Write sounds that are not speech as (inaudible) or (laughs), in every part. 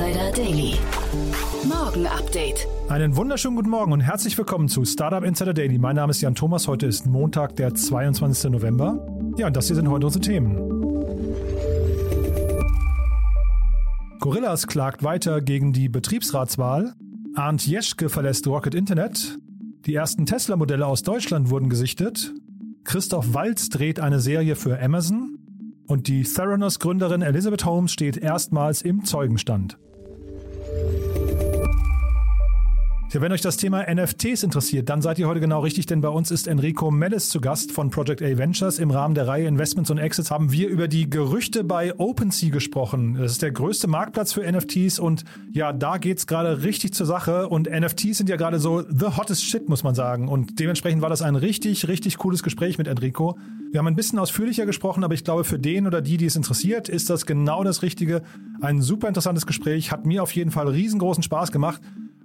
Insider Daily. Morgen Update. Einen wunderschönen guten Morgen und herzlich willkommen zu Startup Insider Daily. Mein Name ist Jan Thomas. Heute ist Montag, der 22. November. Ja, und das hier sind heute unsere Themen. Gorillas klagt weiter gegen die Betriebsratswahl. Arndt Jeschke verlässt Rocket Internet. Die ersten Tesla-Modelle aus Deutschland wurden gesichtet. Christoph Walz dreht eine Serie für Amazon. Und die Theranos-Gründerin Elizabeth Holmes steht erstmals im Zeugenstand. Ja, wenn euch das Thema NFTs interessiert, dann seid ihr heute genau richtig, denn bei uns ist Enrico Mellis zu Gast von Project A Ventures. Im Rahmen der Reihe Investments und Exits haben wir über die Gerüchte bei OpenSea gesprochen. Das ist der größte Marktplatz für NFTs und ja, da geht's gerade richtig zur Sache und NFTs sind ja gerade so the hottest shit, muss man sagen. Und dementsprechend war das ein richtig, richtig cooles Gespräch mit Enrico. Wir haben ein bisschen ausführlicher gesprochen, aber ich glaube, für den oder die, die es interessiert, ist das genau das Richtige. Ein super interessantes Gespräch, hat mir auf jeden Fall riesengroßen Spaß gemacht.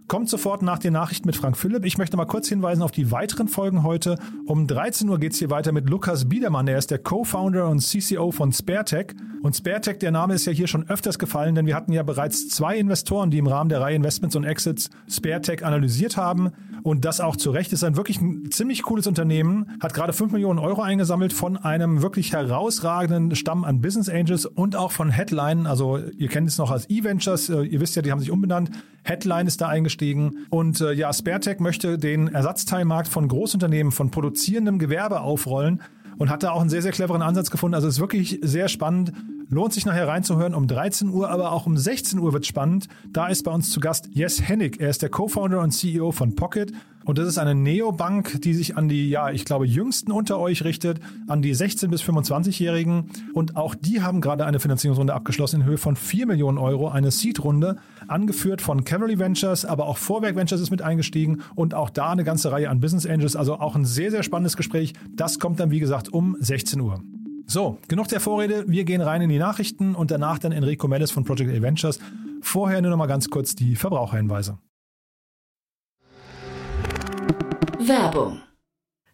Kommt sofort nach den Nachrichten mit Frank Philipp. Ich möchte mal kurz hinweisen auf die weiteren Folgen heute. Um 13 Uhr geht's hier weiter mit Lukas Biedermann. Er ist der Co-Founder und CCO von SpareTech. Und SpareTech, der Name ist ja hier schon öfters gefallen, denn wir hatten ja bereits zwei Investoren, die im Rahmen der Reihe Investments und Exits SpareTech analysiert haben. Und das auch zu Recht ist ein wirklich ein ziemlich cooles Unternehmen. Hat gerade 5 Millionen Euro eingesammelt von einem wirklich herausragenden Stamm an Business Angels und auch von Headline. Also ihr kennt es noch als E-Ventures. Ihr wisst ja, die haben sich umbenannt. Headline ist da eingestiegen. Und äh, ja, SpareTech möchte den Ersatzteilmarkt von Großunternehmen, von produzierendem Gewerbe aufrollen und hat da auch einen sehr, sehr cleveren Ansatz gefunden. Also es ist wirklich sehr spannend. Lohnt sich nachher reinzuhören um 13 Uhr, aber auch um 16 Uhr wird spannend. Da ist bei uns zu Gast Jes Hennig. Er ist der Co-Founder und CEO von Pocket. Und das ist eine Neobank, die sich an die, ja, ich glaube, jüngsten unter euch richtet, an die 16- bis 25-Jährigen. Und auch die haben gerade eine Finanzierungsrunde abgeschlossen in Höhe von 4 Millionen Euro, eine Seed-Runde, angeführt von Cavalry Ventures, aber auch Vorwerk Ventures ist mit eingestiegen und auch da eine ganze Reihe an Business Angels. Also auch ein sehr, sehr spannendes Gespräch. Das kommt dann, wie gesagt, um 16 Uhr. So, genug der Vorrede. Wir gehen rein in die Nachrichten und danach dann Enrico Mellis von Project Adventures. Vorher nur noch mal ganz kurz die Verbraucherhinweise. Werbung.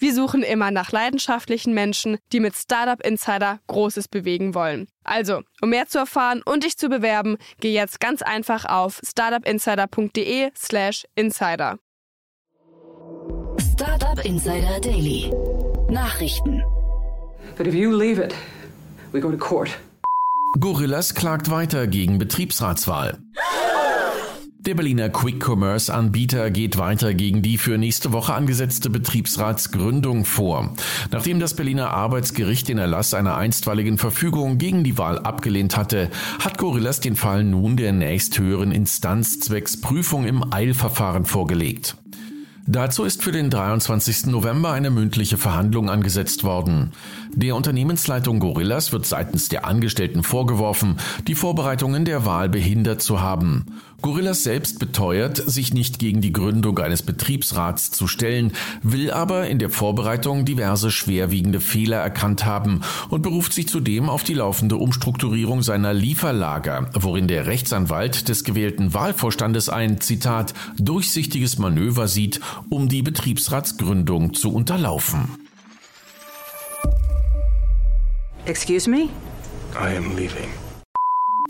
Wir suchen immer nach leidenschaftlichen Menschen, die mit Startup Insider Großes bewegen wollen. Also, um mehr zu erfahren und dich zu bewerben, geh jetzt ganz einfach auf startupinsider.de/slash insider. Startup Insider Daily. Nachrichten. But if you leave it, we go to court. Gorillas klagt weiter gegen Betriebsratswahl. Der Berliner Quick-Commerce-Anbieter geht weiter gegen die für nächste Woche angesetzte Betriebsratsgründung vor. Nachdem das Berliner Arbeitsgericht den Erlass einer einstweiligen Verfügung gegen die Wahl abgelehnt hatte, hat Gorillas den Fall nun der nächsthöheren Instanz zwecks Prüfung im Eilverfahren vorgelegt. Dazu ist für den 23. November eine mündliche Verhandlung angesetzt worden. Der Unternehmensleitung Gorillas wird seitens der Angestellten vorgeworfen, die Vorbereitungen der Wahl behindert zu haben. Gorillas selbst beteuert, sich nicht gegen die Gründung eines Betriebsrats zu stellen, will aber in der Vorbereitung diverse schwerwiegende Fehler erkannt haben und beruft sich zudem auf die laufende Umstrukturierung seiner Lieferlager, worin der Rechtsanwalt des gewählten Wahlvorstandes ein, Zitat, durchsichtiges Manöver sieht, um die Betriebsratsgründung zu unterlaufen. Excuse me? I am leaving.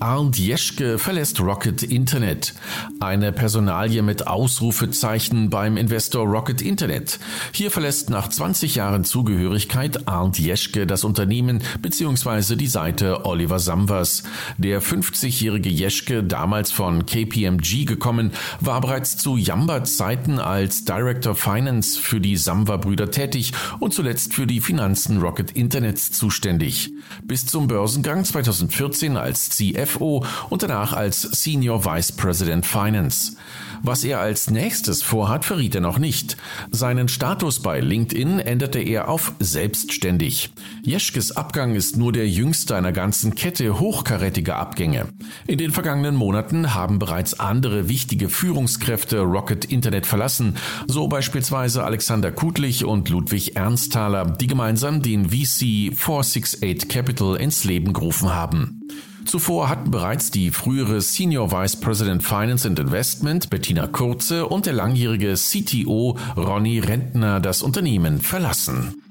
Arndt Jeschke verlässt Rocket Internet. Eine Personalie mit Ausrufezeichen beim Investor Rocket Internet. Hier verlässt nach 20 Jahren Zugehörigkeit Arndt Jeschke das Unternehmen bzw. die Seite Oliver Samvers. Der 50-jährige Jeschke, damals von KPMG gekommen, war bereits zu Jamberts Zeiten als Director Finance für die Samwer-Brüder tätig und zuletzt für die Finanzen Rocket Internets zuständig. Bis zum Börsengang 2014 als CF CFO und danach als Senior Vice President Finance. Was er als nächstes vorhat, verriet er noch nicht. Seinen Status bei LinkedIn änderte er auf selbstständig. Jeschkes Abgang ist nur der jüngste einer ganzen Kette hochkarätiger Abgänge. In den vergangenen Monaten haben bereits andere wichtige Führungskräfte Rocket Internet verlassen, so beispielsweise Alexander Kutlich und Ludwig Ernsthaler, die gemeinsam den VC 468 Capital ins Leben gerufen haben. Zuvor hatten bereits die frühere Senior Vice President Finance and Investment Bettina Kurze und der langjährige CTO Ronny Rentner das Unternehmen verlassen.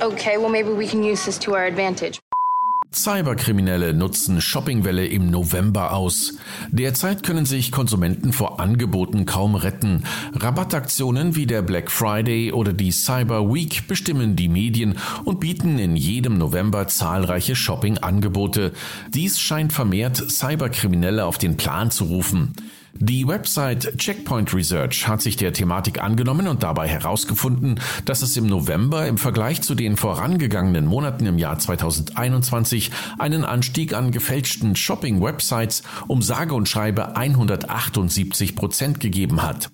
Okay, well maybe we can use this to our advantage. Cyberkriminelle nutzen Shoppingwelle im November aus. Derzeit können sich Konsumenten vor Angeboten kaum retten. Rabattaktionen wie der Black Friday oder die Cyber Week bestimmen die Medien und bieten in jedem November zahlreiche Shoppingangebote. Dies scheint vermehrt Cyberkriminelle auf den Plan zu rufen. Die Website Checkpoint Research hat sich der Thematik angenommen und dabei herausgefunden, dass es im November im Vergleich zu den vorangegangenen Monaten im Jahr 2021 einen Anstieg an gefälschten Shopping-Websites um sage und schreibe 178 Prozent gegeben hat.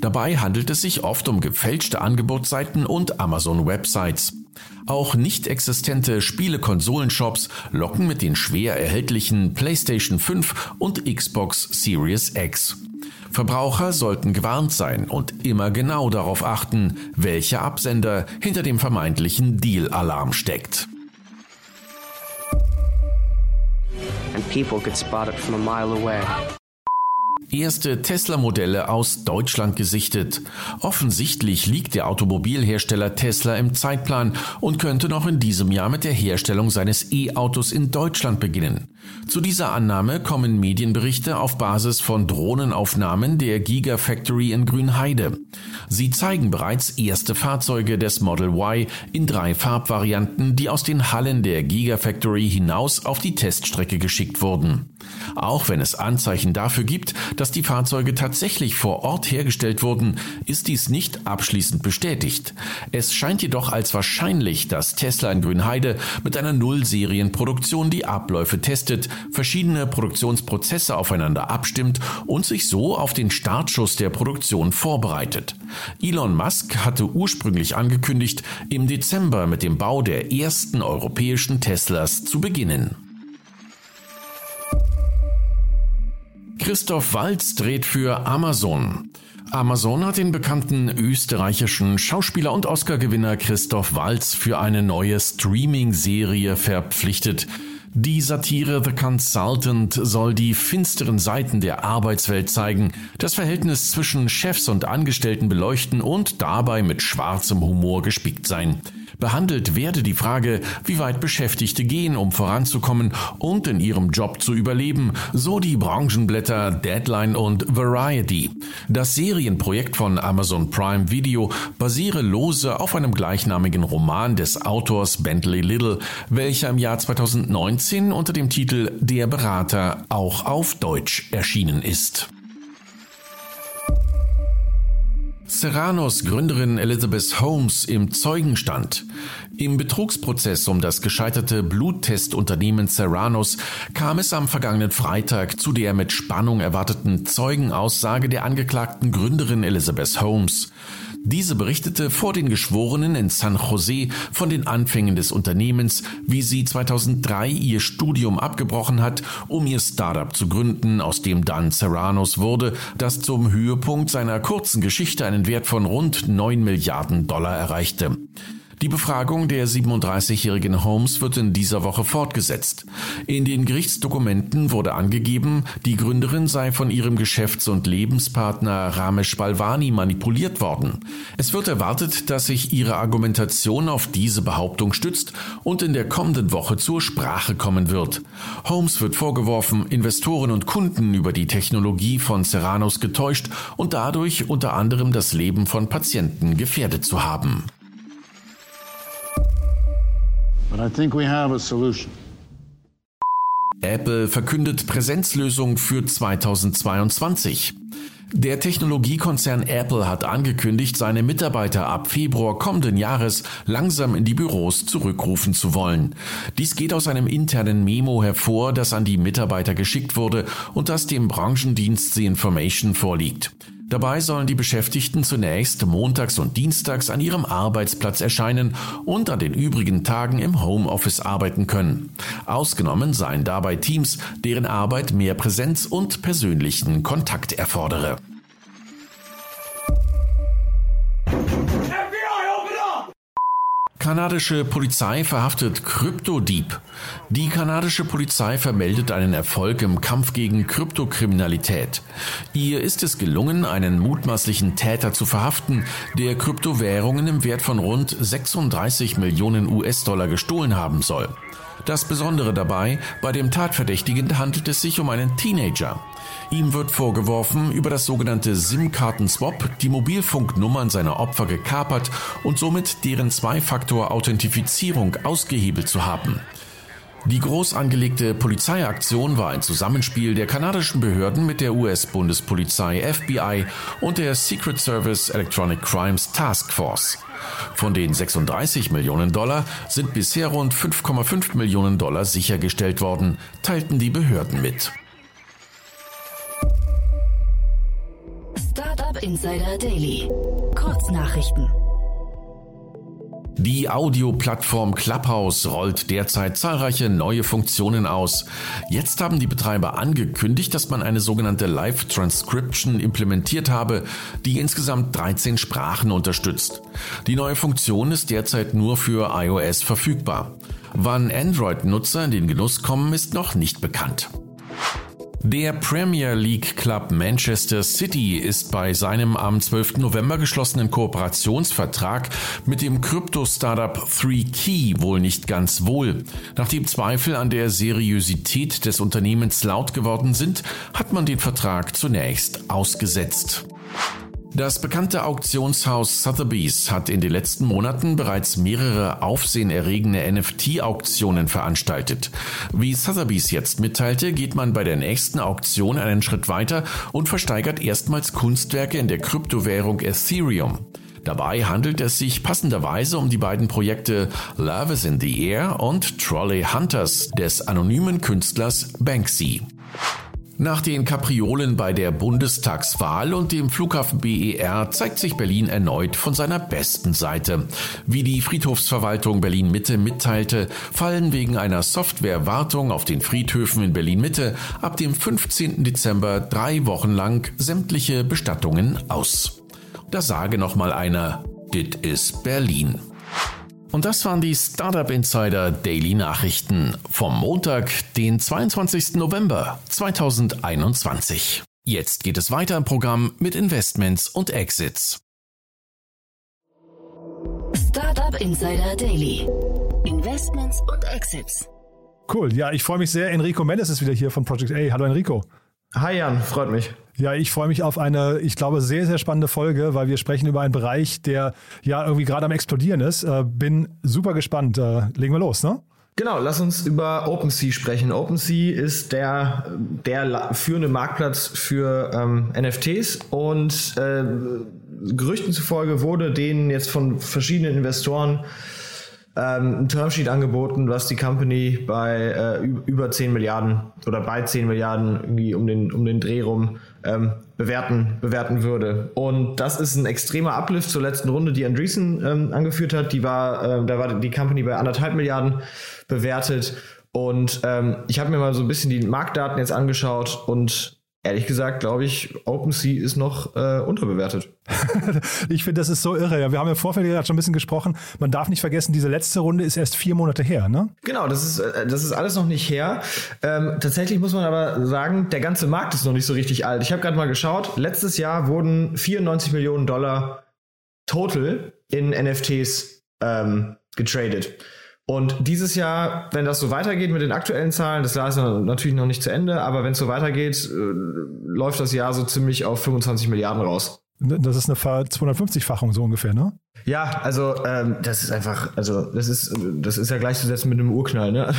Dabei handelt es sich oft um gefälschte Angebotsseiten und Amazon-Websites. Auch nicht existente Spiele-Konsolenshops locken mit den schwer erhältlichen PlayStation 5 und Xbox Series X. Verbraucher sollten gewarnt sein und immer genau darauf achten, welcher Absender hinter dem vermeintlichen Deal-Alarm steckt. And people could spot it from a mile away erste Tesla-Modelle aus Deutschland gesichtet. Offensichtlich liegt der Automobilhersteller Tesla im Zeitplan und könnte noch in diesem Jahr mit der Herstellung seines E-Autos in Deutschland beginnen. Zu dieser Annahme kommen Medienberichte auf Basis von Drohnenaufnahmen der Gigafactory in Grünheide. Sie zeigen bereits erste Fahrzeuge des Model Y in drei Farbvarianten, die aus den Hallen der Gigafactory hinaus auf die Teststrecke geschickt wurden. Auch wenn es Anzeichen dafür gibt, dass die Fahrzeuge tatsächlich vor Ort hergestellt wurden, ist dies nicht abschließend bestätigt. Es scheint jedoch als wahrscheinlich, dass Tesla in Grünheide mit einer Nullserienproduktion die Abläufe testet, verschiedene Produktionsprozesse aufeinander abstimmt und sich so auf den Startschuss der Produktion vorbereitet. Elon Musk hatte ursprünglich angekündigt, im Dezember mit dem Bau der ersten europäischen Teslas zu beginnen. Christoph Walz dreht für Amazon. Amazon hat den bekannten österreichischen Schauspieler und Oscar-Gewinner Christoph Walz für eine neue Streaming-Serie verpflichtet. Die Satire The Consultant soll die finsteren Seiten der Arbeitswelt zeigen, das Verhältnis zwischen Chefs und Angestellten beleuchten und dabei mit schwarzem Humor gespickt sein. Behandelt werde die Frage, wie weit Beschäftigte gehen, um voranzukommen und in ihrem Job zu überleben, so die Branchenblätter Deadline und Variety. Das Serienprojekt von Amazon Prime Video basiere lose auf einem gleichnamigen Roman des Autors Bentley Little, welcher im Jahr 2019 unter dem Titel Der Berater auch auf Deutsch erschienen ist. Serranos Gründerin Elizabeth Holmes im Zeugenstand. Im Betrugsprozess um das gescheiterte Bluttestunternehmen Serranos kam es am vergangenen Freitag zu der mit Spannung erwarteten Zeugenaussage der angeklagten Gründerin Elizabeth Holmes. Diese berichtete vor den Geschworenen in San Jose von den Anfängen des Unternehmens, wie sie 2003 ihr Studium abgebrochen hat, um ihr Startup zu gründen, aus dem dann Serranos wurde, das zum Höhepunkt seiner kurzen Geschichte einen Wert von rund 9 Milliarden Dollar erreichte. Die Befragung der 37-jährigen Holmes wird in dieser Woche fortgesetzt. In den Gerichtsdokumenten wurde angegeben, die Gründerin sei von ihrem Geschäfts- und Lebenspartner Ramesh Balvani manipuliert worden. Es wird erwartet, dass sich ihre Argumentation auf diese Behauptung stützt und in der kommenden Woche zur Sprache kommen wird. Holmes wird vorgeworfen, Investoren und Kunden über die Technologie von Serranos getäuscht und dadurch unter anderem das Leben von Patienten gefährdet zu haben. But I think we have a solution. Apple verkündet Präsenzlösung für 2022. Der Technologiekonzern Apple hat angekündigt, seine Mitarbeiter ab Februar kommenden Jahres langsam in die Büros zurückrufen zu wollen. Dies geht aus einem internen Memo hervor, das an die Mitarbeiter geschickt wurde und das dem Branchendienst The Information vorliegt. Dabei sollen die Beschäftigten zunächst montags und dienstags an ihrem Arbeitsplatz erscheinen und an den übrigen Tagen im Homeoffice arbeiten können. Ausgenommen seien dabei Teams, deren Arbeit mehr Präsenz und persönlichen Kontakt erfordere. Kanadische Polizei verhaftet Kryptodieb. Die kanadische Polizei vermeldet einen Erfolg im Kampf gegen Kryptokriminalität. Ihr ist es gelungen, einen mutmaßlichen Täter zu verhaften, der Kryptowährungen im Wert von rund 36 Millionen US-Dollar gestohlen haben soll. Das Besondere dabei, bei dem Tatverdächtigen handelt es sich um einen Teenager. Ihm wird vorgeworfen, über das sogenannte SIM-Karten-Swap die Mobilfunknummern seiner Opfer gekapert und somit deren Zwei-Faktor-Authentifizierung ausgehebelt zu haben. Die groß angelegte Polizeiaktion war ein Zusammenspiel der kanadischen Behörden mit der US-Bundespolizei FBI und der Secret Service Electronic Crimes Task Force. Von den 36 Millionen Dollar sind bisher rund 5,5 Millionen Dollar sichergestellt worden, teilten die Behörden mit. Insider Daily. Kurznachrichten. Die Audioplattform Clubhouse rollt derzeit zahlreiche neue Funktionen aus. Jetzt haben die Betreiber angekündigt, dass man eine sogenannte Live Transcription implementiert habe, die insgesamt 13 Sprachen unterstützt. Die neue Funktion ist derzeit nur für iOS verfügbar. Wann Android-Nutzer in den Genuss kommen, ist noch nicht bekannt. Der Premier League Club Manchester City ist bei seinem am 12. November geschlossenen Kooperationsvertrag mit dem Krypto-Startup 3Key wohl nicht ganz wohl. Nachdem Zweifel an der Seriosität des Unternehmens laut geworden sind, hat man den Vertrag zunächst ausgesetzt. Das bekannte Auktionshaus Sotheby's hat in den letzten Monaten bereits mehrere aufsehenerregende NFT-Auktionen veranstaltet. Wie Sotheby's jetzt mitteilte, geht man bei der nächsten Auktion einen Schritt weiter und versteigert erstmals Kunstwerke in der Kryptowährung Ethereum. Dabei handelt es sich passenderweise um die beiden Projekte Love is in the Air und Trolley Hunters des anonymen Künstlers Banksy. Nach den Kapriolen bei der Bundestagswahl und dem Flughafen BER zeigt sich Berlin erneut von seiner besten Seite. Wie die Friedhofsverwaltung Berlin Mitte mitteilte, fallen wegen einer Softwarewartung auf den Friedhöfen in Berlin Mitte ab dem 15. Dezember drei Wochen lang sämtliche Bestattungen aus. Da sage noch mal einer, dit is Berlin. Und das waren die Startup Insider Daily Nachrichten vom Montag, den 22. November 2021. Jetzt geht es weiter im Programm mit Investments und Exits. Startup Insider Daily. Investments und Exits. Cool, ja, ich freue mich sehr. Enrico Mendes ist wieder hier von Project A. Hallo Enrico. Hi Jan, freut mich. Ja, ich freue mich auf eine, ich glaube, sehr, sehr spannende Folge, weil wir sprechen über einen Bereich, der ja irgendwie gerade am explodieren ist. Äh, bin super gespannt. Äh, legen wir los, ne? Genau, lass uns über OpenSea sprechen. OpenSea ist der, der führende Marktplatz für ähm, NFTs und äh, Gerüchten zufolge wurde denen jetzt von verschiedenen Investoren ähm, ein Termsheet angeboten, was die Company bei äh, über 10 Milliarden oder bei 10 Milliarden irgendwie um den, um den Dreh rum ähm, bewerten, bewerten würde. Und das ist ein extremer Uplift zur letzten Runde, die Andreessen ähm, angeführt hat. Die war, äh, da war die Company bei anderthalb Milliarden bewertet. Und ähm, ich habe mir mal so ein bisschen die Marktdaten jetzt angeschaut und ehrlich gesagt, glaube ich, OpenSea ist noch äh, unterbewertet. (laughs) ich finde, das ist so irre. Ja, wir haben im Vorfeld gerade schon ein bisschen gesprochen. Man darf nicht vergessen, diese letzte Runde ist erst vier Monate her, ne? Genau, das ist, äh, das ist alles noch nicht her. Ähm, tatsächlich muss man aber sagen, der ganze Markt ist noch nicht so richtig alt. Ich habe gerade mal geschaut. Letztes Jahr wurden 94 Millionen Dollar total in NFTs ähm, getradet. Und dieses Jahr, wenn das so weitergeht mit den aktuellen Zahlen, das Jahr ist natürlich noch nicht zu Ende, aber wenn es so weitergeht, äh, läuft das Jahr so ziemlich auf 25 Milliarden raus. Das ist eine 250-fachung so ungefähr, ne? Ja, also ähm, das ist einfach, also das ist, das ist ja gleichzusetzen mit einem Urknall, ne?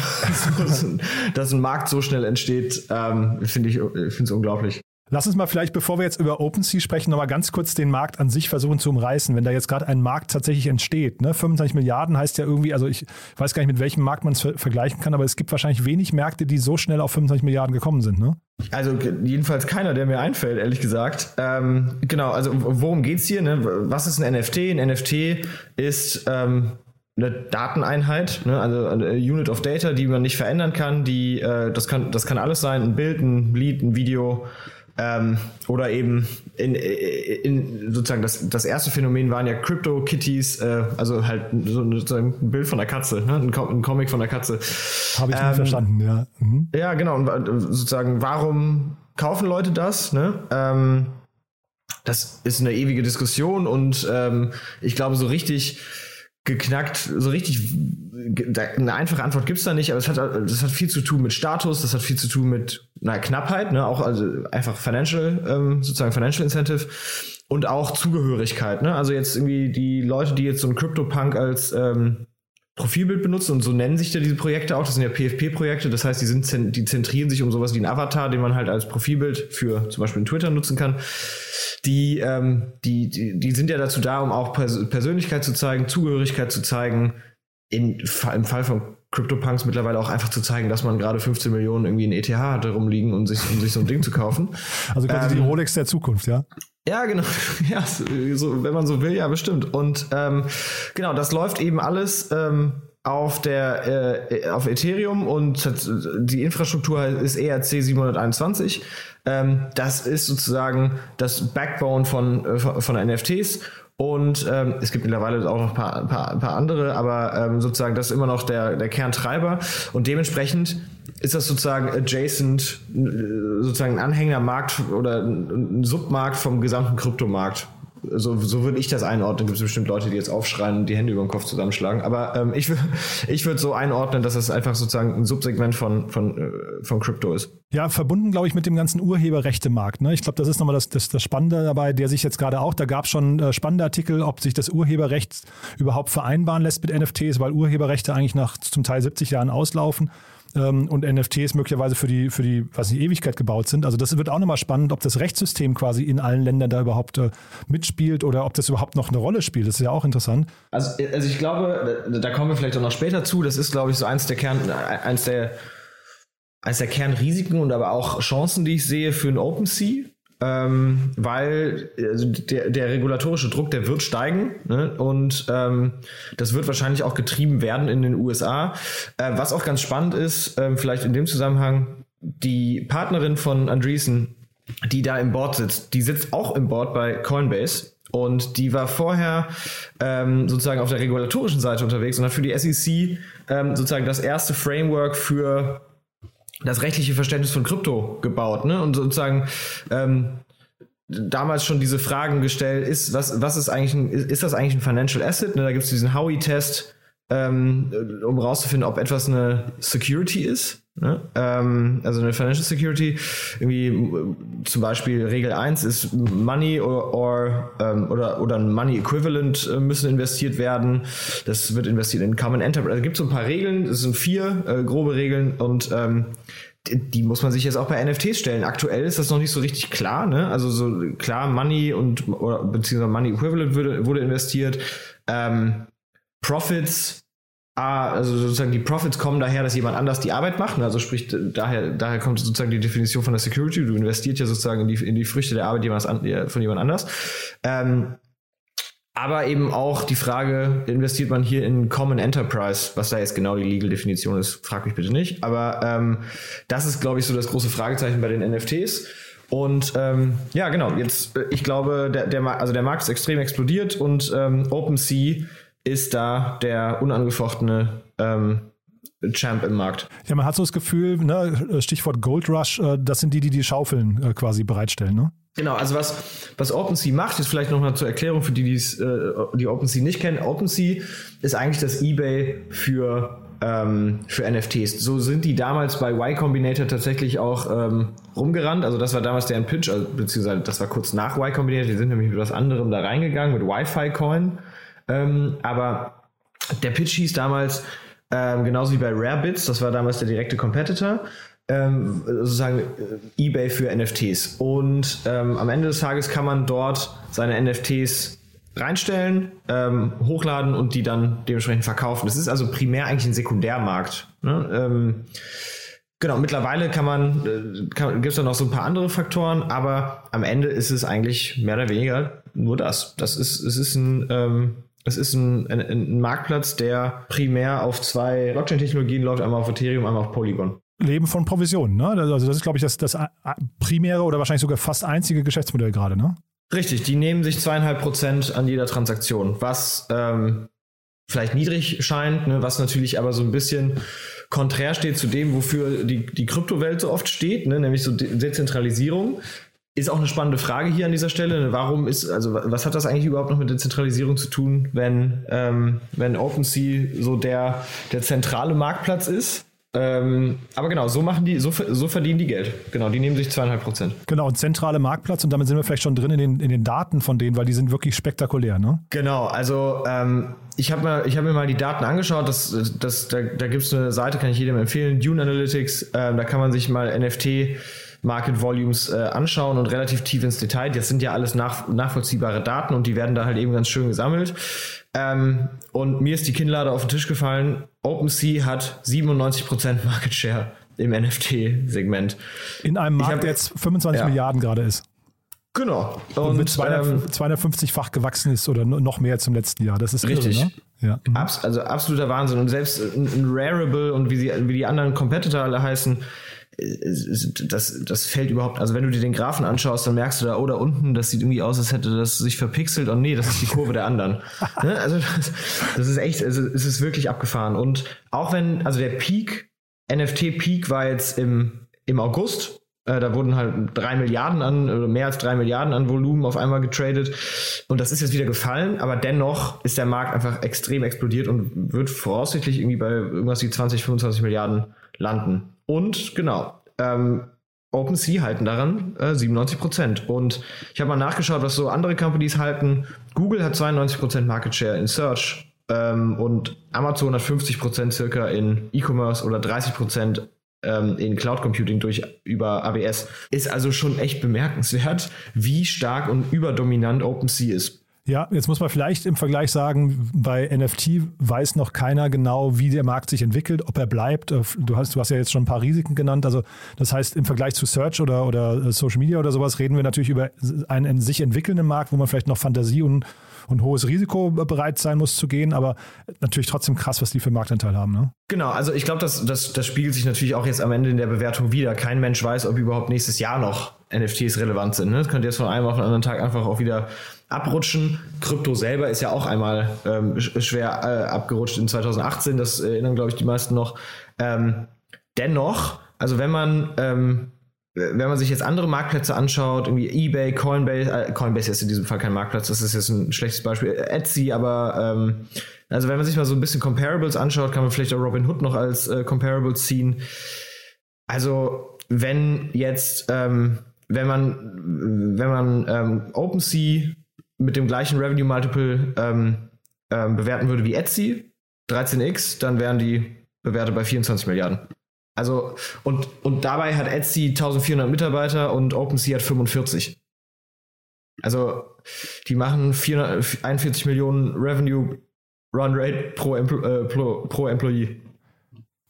(laughs) dass ein Markt so schnell entsteht, ähm, finde ich, ich finde es unglaublich. Lass uns mal vielleicht, bevor wir jetzt über OpenSea sprechen, nochmal ganz kurz den Markt an sich versuchen zu umreißen. Wenn da jetzt gerade ein Markt tatsächlich entsteht, ne? 25 Milliarden heißt ja irgendwie, also ich weiß gar nicht, mit welchem Markt man es ver vergleichen kann, aber es gibt wahrscheinlich wenig Märkte, die so schnell auf 25 Milliarden gekommen sind, ne? Also jedenfalls keiner, der mir einfällt, ehrlich gesagt. Ähm, genau, also worum geht's hier? Ne? Was ist ein NFT? Ein NFT ist ähm, eine Dateneinheit, ne? also eine Unit of Data, die man nicht verändern kann. Die, äh, das kann, das kann alles sein, ein Bild, ein Lied, ein Video. Ähm, oder eben in, in sozusagen das, das erste Phänomen waren ja Crypto Kitties, äh, also halt so, sozusagen ein Bild von der Katze, ne? ein, ein Comic von der Katze. Habe ich nicht ähm, verstanden, ja. Mhm. Ja, genau. Und sozusagen, warum kaufen Leute das? Ne? Ähm, das ist eine ewige Diskussion und ähm, ich glaube, so richtig geknackt, so richtig eine einfache Antwort gibt's da nicht, aber es hat, das hat viel zu tun mit Status, das hat viel zu tun mit na, Knappheit, ne, auch also einfach Financial, ähm, sozusagen Financial Incentive und auch Zugehörigkeit, ne? Also jetzt irgendwie die Leute, die jetzt so ein CryptoPunk als ähm, Profilbild benutzen und so nennen sich ja diese Projekte auch, das sind ja PFP-Projekte, das heißt, die sind die zentrieren sich um sowas wie ein Avatar, den man halt als Profilbild für zum Beispiel Twitter nutzen kann die, ähm, die, die, die sind ja dazu da, um auch Pers Persönlichkeit zu zeigen, Zugehörigkeit zu zeigen. In, Im Fall von CryptoPunks mittlerweile auch einfach zu zeigen, dass man gerade 15 Millionen irgendwie in ETH hatte rumliegen, um sich, um sich so ein Ding zu kaufen. Also quasi ähm, die Rolex der Zukunft, ja? Ja, genau. (laughs) Ja, so, wenn man so will, ja, bestimmt. Und ähm, genau, das läuft eben alles ähm, auf der äh, auf Ethereum und die Infrastruktur ist ERC 721. Ähm, das ist sozusagen das Backbone von, äh, von NFTs. Und ähm, es gibt mittlerweile auch noch ein paar, paar, paar andere, aber ähm, sozusagen das ist immer noch der, der Kerntreiber. Und dementsprechend ist das sozusagen adjacent, äh, sozusagen ein Anhängermarkt oder ein Submarkt vom gesamten Kryptomarkt so, so würde ich das einordnen. Gibt es bestimmt Leute, die jetzt aufschreien und die Hände über den Kopf zusammenschlagen. Aber ähm, ich, (laughs) ich würde so einordnen, dass es einfach sozusagen ein Subsegment von, von, äh, von Crypto ist. Ja, verbunden, glaube ich, mit dem ganzen Urheberrechtemarkt. Ne? Ich glaube, das ist nochmal das, das, das Spannende dabei, der sich jetzt gerade auch, da gab es schon äh, spannende Artikel, ob sich das Urheberrecht überhaupt vereinbaren lässt mit NFTs, weil Urheberrechte eigentlich nach zum Teil 70 Jahren auslaufen und NFTs möglicherweise für die, für die, was nicht, Ewigkeit gebaut sind. Also das wird auch nochmal spannend, ob das Rechtssystem quasi in allen Ländern da überhaupt äh, mitspielt oder ob das überhaupt noch eine Rolle spielt. Das ist ja auch interessant. Also, also ich glaube, da, kommen wir vielleicht auch noch später zu. Das ist, glaube ich, so eins der Kern, eins der, eins der Kernrisiken und aber auch Chancen, die ich sehe für ein OpenSea ähm, weil also der, der regulatorische Druck, der wird steigen ne? und ähm, das wird wahrscheinlich auch getrieben werden in den USA. Äh, was auch ganz spannend ist, äh, vielleicht in dem Zusammenhang, die Partnerin von Andreessen, die da im Board sitzt, die sitzt auch im Board bei Coinbase. Und die war vorher ähm, sozusagen auf der regulatorischen Seite unterwegs und hat für die SEC ähm, sozusagen das erste Framework für das rechtliche Verständnis von Krypto gebaut, ne? Und sozusagen ähm, damals schon diese Fragen gestellt, ist, was, was ist eigentlich ein, ist das eigentlich ein Financial Asset? Ne? Da gibt es diesen Howey-Test, ähm, um rauszufinden, ob etwas eine Security ist. Ne? Ähm, also eine Financial Security. Irgendwie zum Beispiel Regel 1 ist Money or, or ähm, oder, oder ein Money Equivalent äh, müssen investiert werden. Das wird investiert in Common Enterprise. Also gibt so ein paar Regeln, das sind vier äh, grobe Regeln und ähm, die muss man sich jetzt auch bei NFTs stellen. Aktuell ist das noch nicht so richtig klar, ne? Also so klar, Money und oder beziehungsweise Money Equivalent wurde, wurde investiert. Ähm, Profits, ah, also sozusagen die Profits kommen daher, dass jemand anders die Arbeit macht. Also sprich, daher, daher kommt sozusagen die Definition von der Security. Du investierst ja sozusagen in die, in die Früchte der Arbeit von jemand anders. Ähm, aber eben auch die Frage, investiert man hier in Common Enterprise, was da jetzt genau die Legal-Definition ist, frag mich bitte nicht. Aber ähm, das ist, glaube ich, so das große Fragezeichen bei den NFTs. Und ähm, ja, genau, jetzt, äh, ich glaube, der, der, also der Markt ist extrem explodiert und ähm, OpenSea ist da der unangefochtene ähm, Champ im Markt. Ja, man hat so das Gefühl, ne, Stichwort Gold Rush, äh, das sind die, die die Schaufeln äh, quasi bereitstellen, ne? Genau, also was, was OpenSea macht, ist vielleicht nochmal zur Erklärung für die, die's, äh, die OpenSea nicht kennen. OpenSea ist eigentlich das eBay für, ähm, für NFTs. So sind die damals bei Y Combinator tatsächlich auch ähm, rumgerannt. Also das war damals deren Pitch, also, beziehungsweise das war kurz nach Y Combinator. Die sind nämlich mit was anderem da reingegangen, mit Wi-Fi Coin. Ähm, aber der Pitch hieß damals, ähm, genauso wie bei Rarebits, das war damals der direkte Competitor, ähm, sozusagen äh, eBay für NFTs. Und ähm, am Ende des Tages kann man dort seine NFTs reinstellen, ähm, hochladen und die dann dementsprechend verkaufen. Das ist also primär eigentlich ein Sekundärmarkt. Ne? Ähm, genau, mittlerweile kann man, äh, gibt es da noch so ein paar andere Faktoren, aber am Ende ist es eigentlich mehr oder weniger nur das. Das ist, es ist ein, ähm, es ist ein, ein, ein, Marktplatz, der primär auf zwei Blockchain-Technologien läuft, einmal auf Ethereum, einmal auf Polygon. Leben von Provisionen, ne? Also das ist, glaube ich, das, das primäre oder wahrscheinlich sogar fast einzige Geschäftsmodell gerade, ne? Richtig, die nehmen sich zweieinhalb Prozent an jeder Transaktion, was ähm, vielleicht niedrig scheint, ne? was natürlich aber so ein bisschen konträr steht zu dem, wofür die, die Kryptowelt so oft steht, ne? nämlich so De Dezentralisierung. Ist auch eine spannende Frage hier an dieser Stelle. Warum ist, also was hat das eigentlich überhaupt noch mit Dezentralisierung zu tun, wenn, ähm, wenn OpenSea so der, der zentrale Marktplatz ist? Ähm, aber genau, so machen die, so, so verdienen die Geld. Genau, die nehmen sich zweieinhalb Prozent. Genau, und zentrale Marktplatz und damit sind wir vielleicht schon drin in den, in den Daten von denen, weil die sind wirklich spektakulär, ne? Genau, also ähm, ich habe hab mir mal die Daten angeschaut, das, das, da, da gibt es eine Seite, kann ich jedem empfehlen, Dune Analytics, äh, da kann man sich mal NFT Market Volumes äh, anschauen und relativ tief ins Detail. Das sind ja alles nach, nachvollziehbare Daten und die werden da halt eben ganz schön gesammelt. Ähm, und mir ist die Kinnlade auf den Tisch gefallen. OpenSea hat 97% Market Share im NFT-Segment. In einem Markt, hab, der jetzt 25 ja. Milliarden gerade ist. Genau. Und, und mit 200, ähm, 250-fach gewachsen ist oder noch mehr zum letzten Jahr. Das ist richtig. Irre, ne? ja. Mhm. Abs also absoluter Wahnsinn. Und selbst ein, ein Rarible und wie, sie, wie die anderen Competitor alle heißen, das, das fällt überhaupt, also wenn du dir den Graphen anschaust, dann merkst du da, oh, da unten, das sieht irgendwie aus, als hätte das sich verpixelt und nee, das ist die Kurve der anderen. (laughs) ne? Also das, das, ist echt, also es ist wirklich abgefahren. Und auch wenn, also der Peak, NFT-Peak war jetzt im, im August, äh, da wurden halt drei Milliarden an, oder mehr als drei Milliarden an Volumen auf einmal getradet. Und das ist jetzt wieder gefallen, aber dennoch ist der Markt einfach extrem explodiert und wird voraussichtlich irgendwie bei irgendwas wie 20, 25 Milliarden landen. Und genau, ähm, OpenSea halten daran äh, 97 Prozent. Und ich habe mal nachgeschaut, was so andere Companies halten. Google hat 92 Prozent Market Share in Search ähm, und Amazon hat 50 Prozent circa in E-Commerce oder 30 Prozent ähm, in Cloud Computing durch über AWS. Ist also schon echt bemerkenswert, wie stark und überdominant OpenSea ist. Ja, jetzt muss man vielleicht im Vergleich sagen, bei NFT weiß noch keiner genau, wie der Markt sich entwickelt, ob er bleibt. Äh, du hast, du hast ja jetzt schon ein paar Risiken genannt. Also das heißt, im Vergleich zu Search oder, oder äh, Social Media oder sowas reden wir natürlich über einen sich entwickelnden Markt, wo man vielleicht noch Fantasie und, und hohes Risiko bereit sein muss zu gehen, aber natürlich trotzdem krass, was die für Marktanteil haben. Ne? Genau, also ich glaube, das, das, das spiegelt sich natürlich auch jetzt am Ende in der Bewertung wieder. Kein Mensch weiß, ob überhaupt nächstes Jahr noch NFTs relevant sind. Ne? Das könnte jetzt von einem auf den anderen Tag einfach auch wieder abrutschen. Krypto selber ist ja auch einmal ähm, schwer äh, abgerutscht in 2018, das erinnern, glaube ich, die meisten noch. Ähm, dennoch, also wenn man ähm, wenn man sich jetzt andere Marktplätze anschaut, irgendwie eBay, Coinbase, äh, Coinbase ist in diesem Fall kein Marktplatz, das ist jetzt ein schlechtes Beispiel, Etsy, aber ähm, also wenn man sich mal so ein bisschen Comparables anschaut, kann man vielleicht auch Robinhood noch als äh, Comparables ziehen. Also wenn jetzt, ähm, wenn man, wenn man ähm, OpenSea mit dem gleichen Revenue Multiple ähm, ähm, bewerten würde wie Etsy, 13x, dann wären die bewertet bei 24 Milliarden. Also, und, und dabei hat Etsy 1400 Mitarbeiter und OpenSea hat 45. Also, die machen 441 Millionen Revenue Run Rate pro, Empl äh, pro, pro Employee.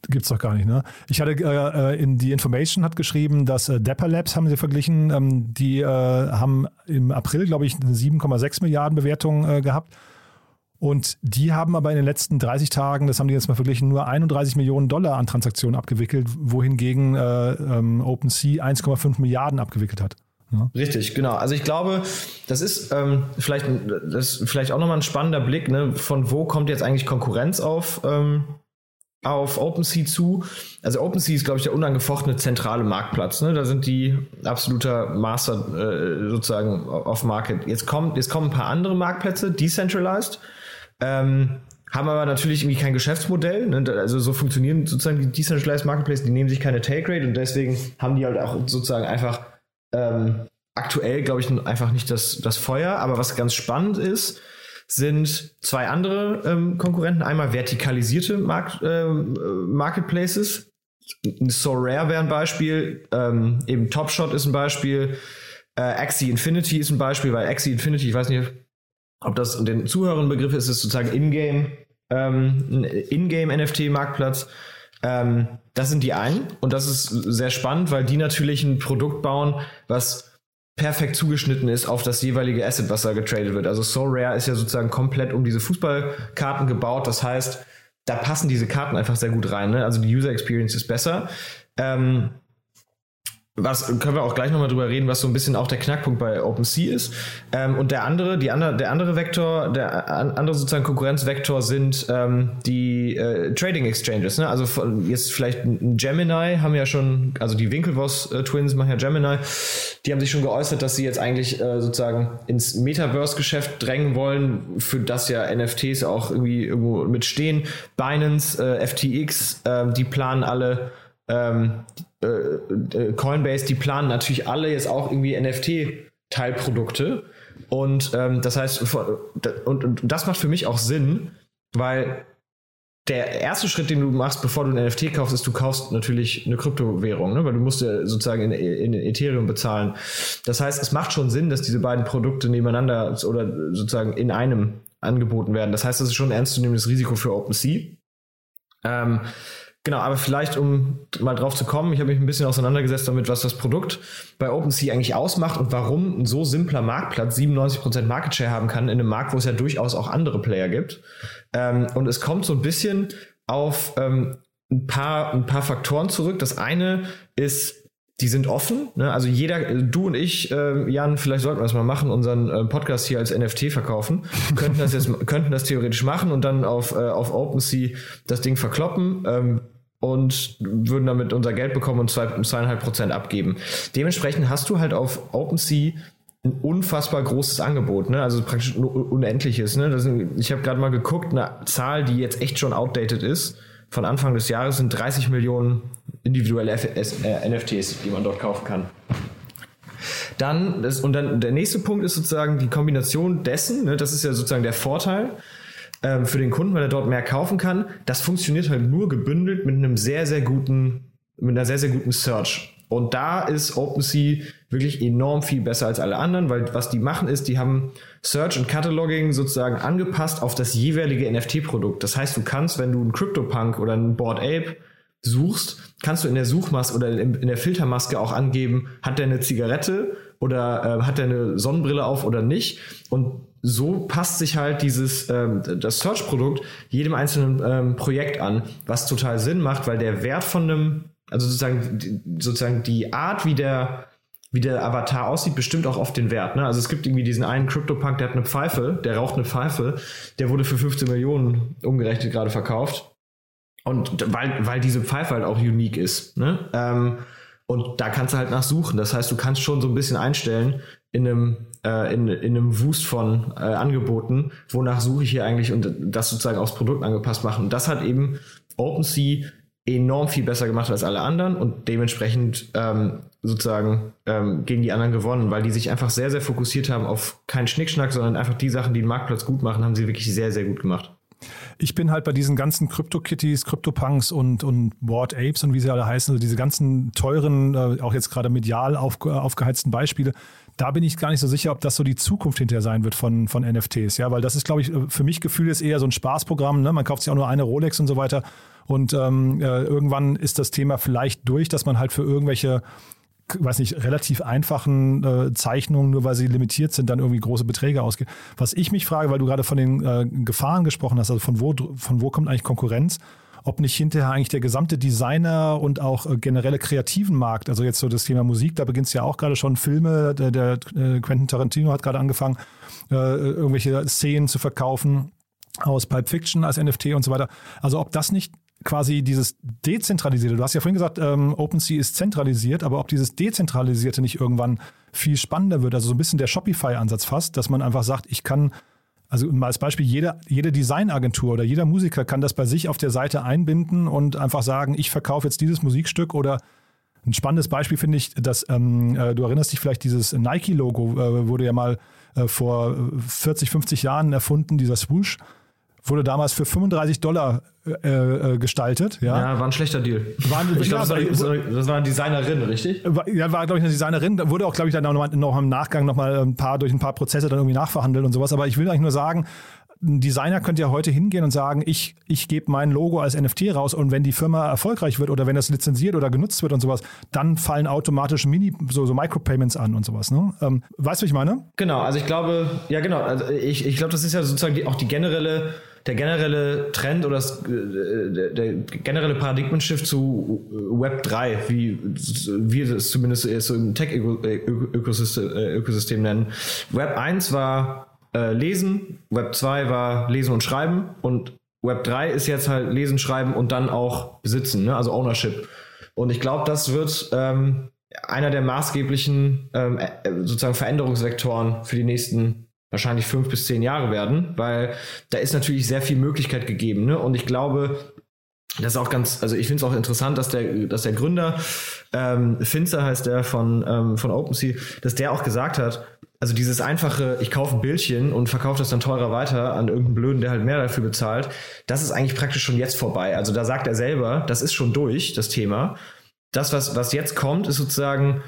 Gibt's doch gar nicht, ne? Ich hatte äh, äh, in die Information hat geschrieben, dass äh, Dapper Labs haben sie verglichen, ähm, die äh, haben im April, glaube ich, eine 7,6 Milliarden Bewertung äh, gehabt. Und die haben aber in den letzten 30 Tagen, das haben die jetzt mal verglichen, nur 31 Millionen Dollar an Transaktionen abgewickelt, wohingegen äh, ähm, OpenSea 1,5 Milliarden abgewickelt hat. Ja. Richtig, genau. Also ich glaube, das ist ähm, vielleicht, das ist vielleicht auch nochmal ein spannender Blick, ne? von wo kommt jetzt eigentlich Konkurrenz auf, ähm, auf OpenSea zu. Also OpenSea ist, glaube ich, der unangefochtene zentrale Marktplatz. Ne? Da sind die absoluter Master äh, sozusagen auf Market. Jetzt, kommt, jetzt kommen ein paar andere Marktplätze, decentralized. Ähm, haben aber natürlich irgendwie kein Geschäftsmodell. Ne? Also so funktionieren sozusagen die Decentralized Marketplace, die nehmen sich keine Take Rate und deswegen haben die halt auch sozusagen einfach ähm, aktuell, glaube ich, einfach nicht das, das Feuer. Aber was ganz spannend ist, sind zwei andere ähm, Konkurrenten. Einmal vertikalisierte Markt, äh, Marketplaces. So Rare wäre ein Beispiel, ähm, eben Topshot ist ein Beispiel, äh, Axie Infinity ist ein Beispiel, weil Axie Infinity, ich weiß nicht, ob das den Zuhörern Begriff ist, ist sozusagen Ingame, ähm, Ingame NFT-Marktplatz. Ähm, das sind die einen und das ist sehr spannend, weil die natürlich ein Produkt bauen, was perfekt zugeschnitten ist auf das jeweilige Asset, was da getradet wird. Also So Rare ist ja sozusagen komplett um diese Fußballkarten gebaut. Das heißt, da passen diese Karten einfach sehr gut rein. Ne? Also die User Experience ist besser. Ähm, was können wir auch gleich nochmal drüber reden, was so ein bisschen auch der Knackpunkt bei OpenSea ist. Ähm, und der andere, die andere, der andere Vektor, der andere sozusagen Konkurrenzvektor sind ähm, die äh, Trading Exchanges. Ne? Also jetzt vielleicht ein Gemini haben ja schon, also die Winklevoss äh, Twins machen ja Gemini, die haben sich schon geäußert, dass sie jetzt eigentlich äh, sozusagen ins Metaverse-Geschäft drängen wollen, für das ja NFTs auch irgendwie irgendwo mitstehen. Binance, äh, FTX, äh, die planen alle ähm, äh, äh, Coinbase, die planen natürlich alle jetzt auch irgendwie NFT-Teilprodukte. Und ähm, das heißt, und, und das macht für mich auch Sinn, weil der erste Schritt, den du machst, bevor du ein NFT kaufst, ist, du kaufst natürlich eine Kryptowährung, ne? weil du musst ja sozusagen in, in Ethereum bezahlen. Das heißt, es macht schon Sinn, dass diese beiden Produkte nebeneinander oder sozusagen in einem angeboten werden. Das heißt, das ist schon ein ernstzunehmendes Risiko für OpenSea. Ähm, Genau, aber vielleicht, um mal drauf zu kommen, ich habe mich ein bisschen auseinandergesetzt damit, was das Produkt bei OpenSea eigentlich ausmacht und warum ein so simpler Marktplatz 97% Market Share haben kann in einem Markt, wo es ja durchaus auch andere Player gibt. Ähm, und es kommt so ein bisschen auf ähm, ein, paar, ein paar Faktoren zurück. Das eine ist, die sind offen. Ne? Also jeder, du und ich, äh, Jan, vielleicht sollten wir das mal machen, unseren äh, Podcast hier als NFT verkaufen. (laughs) könnten das jetzt, könnten das theoretisch machen und dann auf, äh, auf OpenSea das Ding verkloppen. Ähm, und würden damit unser Geld bekommen und zwei, zweieinhalb Prozent abgeben. Dementsprechend hast du halt auf OpenSea ein unfassbar großes Angebot, ne? also praktisch ein unendliches. Ne? Sind, ich habe gerade mal geguckt, eine Zahl, die jetzt echt schon outdated ist, von Anfang des Jahres sind 30 Millionen individuelle FS, äh, NFTs, die man dort kaufen kann. Dann, das, und dann der nächste Punkt ist sozusagen die Kombination dessen, ne, das ist ja sozusagen der Vorteil ähm, für den Kunden, weil er dort mehr kaufen kann. Das funktioniert halt nur gebündelt mit einem sehr, sehr guten, mit einer sehr, sehr guten Search. Und da ist OpenSea wirklich enorm viel besser als alle anderen, weil was die machen ist, die haben Search und Cataloging sozusagen angepasst auf das jeweilige NFT-Produkt. Das heißt, du kannst, wenn du einen CryptoPunk oder einen Board Ape suchst, kannst du in der Suchmaske oder in der Filtermaske auch angeben, hat der eine Zigarette oder äh, hat der eine Sonnenbrille auf oder nicht. Und so passt sich halt dieses ähm, das Search-Produkt jedem einzelnen ähm, Projekt an, was total Sinn macht, weil der Wert von einem, also sozusagen sozusagen die Art, wie der wie der Avatar aussieht, bestimmt auch oft den Wert. Ne? Also es gibt irgendwie diesen einen CryptoPunk, der hat eine Pfeife, der raucht eine Pfeife, der wurde für 15 Millionen umgerechnet gerade verkauft. Und weil, weil diese Pfeife halt auch unique ist. Ne? Ähm, und da kannst du halt nachsuchen. Das heißt, du kannst schon so ein bisschen einstellen in einem, äh, in, in einem Wust von äh, Angeboten, wonach suche ich hier eigentlich und das sozusagen aufs Produkt angepasst machen. Und das hat eben OpenSea enorm viel besser gemacht als alle anderen und dementsprechend ähm, sozusagen ähm, gegen die anderen gewonnen, weil die sich einfach sehr, sehr fokussiert haben auf keinen Schnickschnack, sondern einfach die Sachen, die den Marktplatz gut machen, haben sie wirklich sehr, sehr gut gemacht. Ich bin halt bei diesen ganzen Crypto-Kitties, Crypto-Punks und, und Board Apes und wie sie alle heißen, also diese ganzen teuren, äh, auch jetzt gerade medial auf, aufgeheizten Beispiele, da bin ich gar nicht so sicher, ob das so die Zukunft hinterher sein wird von, von NFTs. Ja, weil das ist, glaube ich, für mich Gefühl ist eher so ein Spaßprogramm. Ne? Man kauft sich auch nur eine Rolex und so weiter. Und ähm, äh, irgendwann ist das Thema vielleicht durch, dass man halt für irgendwelche weiß nicht, relativ einfachen äh, Zeichnungen, nur weil sie limitiert sind, dann irgendwie große Beträge ausgeht. Was ich mich frage, weil du gerade von den äh, Gefahren gesprochen hast, also von wo, von wo kommt eigentlich Konkurrenz? ob nicht hinterher eigentlich der gesamte Designer und auch äh, generelle kreativen Markt, also jetzt so das Thema Musik, da beginnt es ja auch gerade schon Filme, der, der äh, Quentin Tarantino hat gerade angefangen, äh, irgendwelche Szenen zu verkaufen aus Pulp Fiction als NFT und so weiter. Also ob das nicht quasi dieses dezentralisierte, du hast ja vorhin gesagt, ähm, OpenSea ist zentralisiert, aber ob dieses dezentralisierte nicht irgendwann viel spannender wird, also so ein bisschen der Shopify-Ansatz fast, dass man einfach sagt, ich kann, also mal als Beispiel, jede, jede Designagentur oder jeder Musiker kann das bei sich auf der Seite einbinden und einfach sagen, ich verkaufe jetzt dieses Musikstück oder ein spannendes Beispiel finde ich, dass ähm, äh, du erinnerst dich vielleicht, dieses Nike-Logo äh, wurde ja mal äh, vor 40, 50 Jahren erfunden, dieser Swoosh wurde damals für 35 Dollar äh, äh, gestaltet. Ja. ja, war ein schlechter Deal. War, ich glaube, das, das, war eine Designerin, richtig? War, ja, war, glaube ich, eine Designerin. Da wurde auch, glaube ich, dann noch, noch im Nachgang noch mal ein paar, durch ein paar Prozesse dann irgendwie nachverhandelt und sowas. Aber ich will eigentlich nur sagen, ein Designer könnte ja heute hingehen und sagen, ich, ich gebe mein Logo als NFT raus und wenn die Firma erfolgreich wird oder wenn das lizenziert oder genutzt wird und sowas, dann fallen automatisch Mini, so, so Micropayments an und sowas. Ne? Ähm, weißt du, was ich meine? Genau, also ich glaube, ja genau, also ich, ich glaube, das ist ja sozusagen die, auch die generelle der generelle Trend oder das, äh, der, der generelle Paradigmenshift zu Web 3, wie wir es zumindest so im Tech-Ökosystem Ökosystem nennen. Web 1 war äh, Lesen, Web 2 war Lesen und Schreiben und Web 3 ist jetzt halt Lesen, Schreiben und dann auch Besitzen, ne? also Ownership. Und ich glaube, das wird ähm, einer der maßgeblichen ähm, äh, sozusagen Veränderungsvektoren für die nächsten wahrscheinlich fünf bis zehn Jahre werden, weil da ist natürlich sehr viel Möglichkeit gegeben. Ne? Und ich glaube, das ist auch ganz, also ich finde es auch interessant, dass der, dass der Gründer, ähm, Finzer heißt der von, ähm, von OpenSea, dass der auch gesagt hat, also dieses einfache, ich kaufe ein Bildchen und verkaufe das dann teurer weiter an irgendeinen Blöden, der halt mehr dafür bezahlt, das ist eigentlich praktisch schon jetzt vorbei. Also da sagt er selber, das ist schon durch, das Thema. Das, was, was jetzt kommt, ist sozusagen